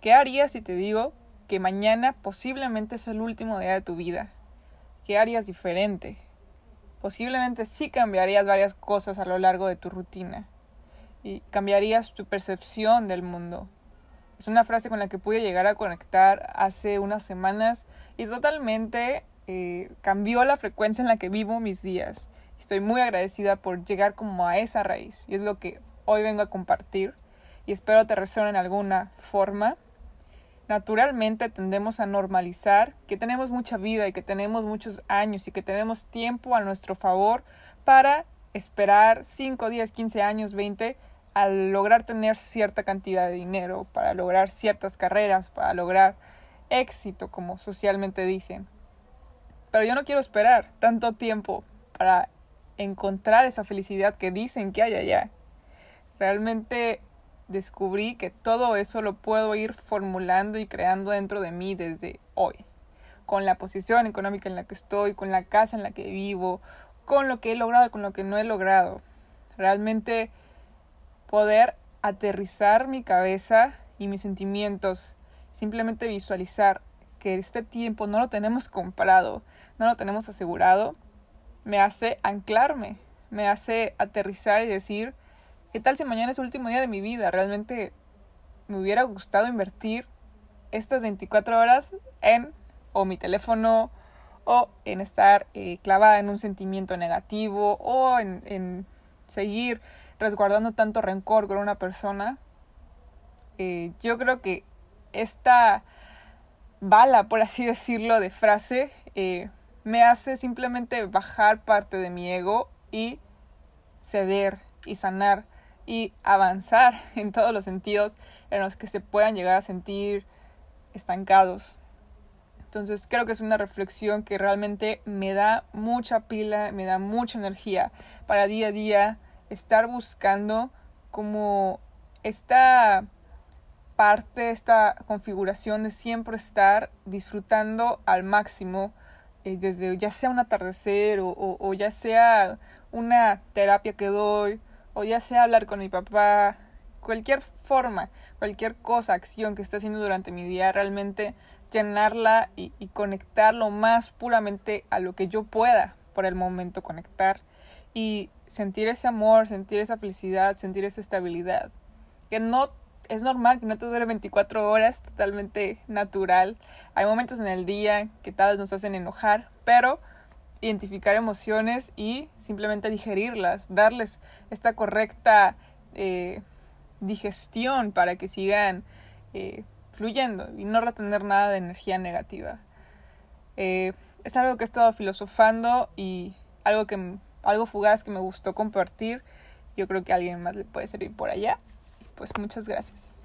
¿Qué harías si te digo que mañana posiblemente es el último día de tu vida? ¿Qué harías diferente? Posiblemente sí cambiarías varias cosas a lo largo de tu rutina y cambiarías tu percepción del mundo. Es una frase con la que pude llegar a conectar hace unas semanas y totalmente eh, cambió la frecuencia en la que vivo mis días. Estoy muy agradecida por llegar como a esa raíz y es lo que hoy vengo a compartir y espero te resuene en alguna forma naturalmente tendemos a normalizar que tenemos mucha vida y que tenemos muchos años y que tenemos tiempo a nuestro favor para esperar 5, 10, 15 años, 20 al lograr tener cierta cantidad de dinero, para lograr ciertas carreras, para lograr éxito, como socialmente dicen. Pero yo no quiero esperar tanto tiempo para encontrar esa felicidad que dicen que hay allá. Realmente descubrí que todo eso lo puedo ir formulando y creando dentro de mí desde hoy, con la posición económica en la que estoy, con la casa en la que vivo, con lo que he logrado y con lo que no he logrado. Realmente poder aterrizar mi cabeza y mis sentimientos, simplemente visualizar que este tiempo no lo tenemos comprado, no lo tenemos asegurado, me hace anclarme, me hace aterrizar y decir, ¿Qué tal si mañana es el último día de mi vida? Realmente me hubiera gustado invertir estas 24 horas en o mi teléfono o en estar eh, clavada en un sentimiento negativo o en, en, seguir resguardando tanto rencor con una persona. Eh, yo creo que esta bala, por así decirlo, de frase eh, me hace simplemente bajar parte de mi ego y ceder y sanar y avanzar en todos los sentidos en los que se puedan llegar a sentir estancados. Entonces creo que es una reflexión que realmente me da mucha pila, me da mucha energía para día a día estar buscando como esta parte, esta configuración de siempre estar disfrutando al máximo, eh, desde ya sea un atardecer o, o ya sea una terapia que doy o ya sea hablar con mi papá, cualquier forma, cualquier cosa, acción que esté haciendo durante mi día, realmente llenarla y, y, conectar lo más puramente a lo que yo pueda por el momento conectar y sentir ese amor, sentir esa felicidad, sentir esa estabilidad. Que no es normal que no te dure 24 horas, totalmente natural. Hay momentos en el día que tal vez nos hacen enojar, pero identificar emociones y simplemente digerirlas, darles esta correcta eh, digestión para que sigan eh, fluyendo y no retener nada de energía negativa. Eh, es algo que he estado filosofando y algo, que, algo fugaz que me gustó compartir. Yo creo que a alguien más le puede servir por allá. Pues muchas gracias.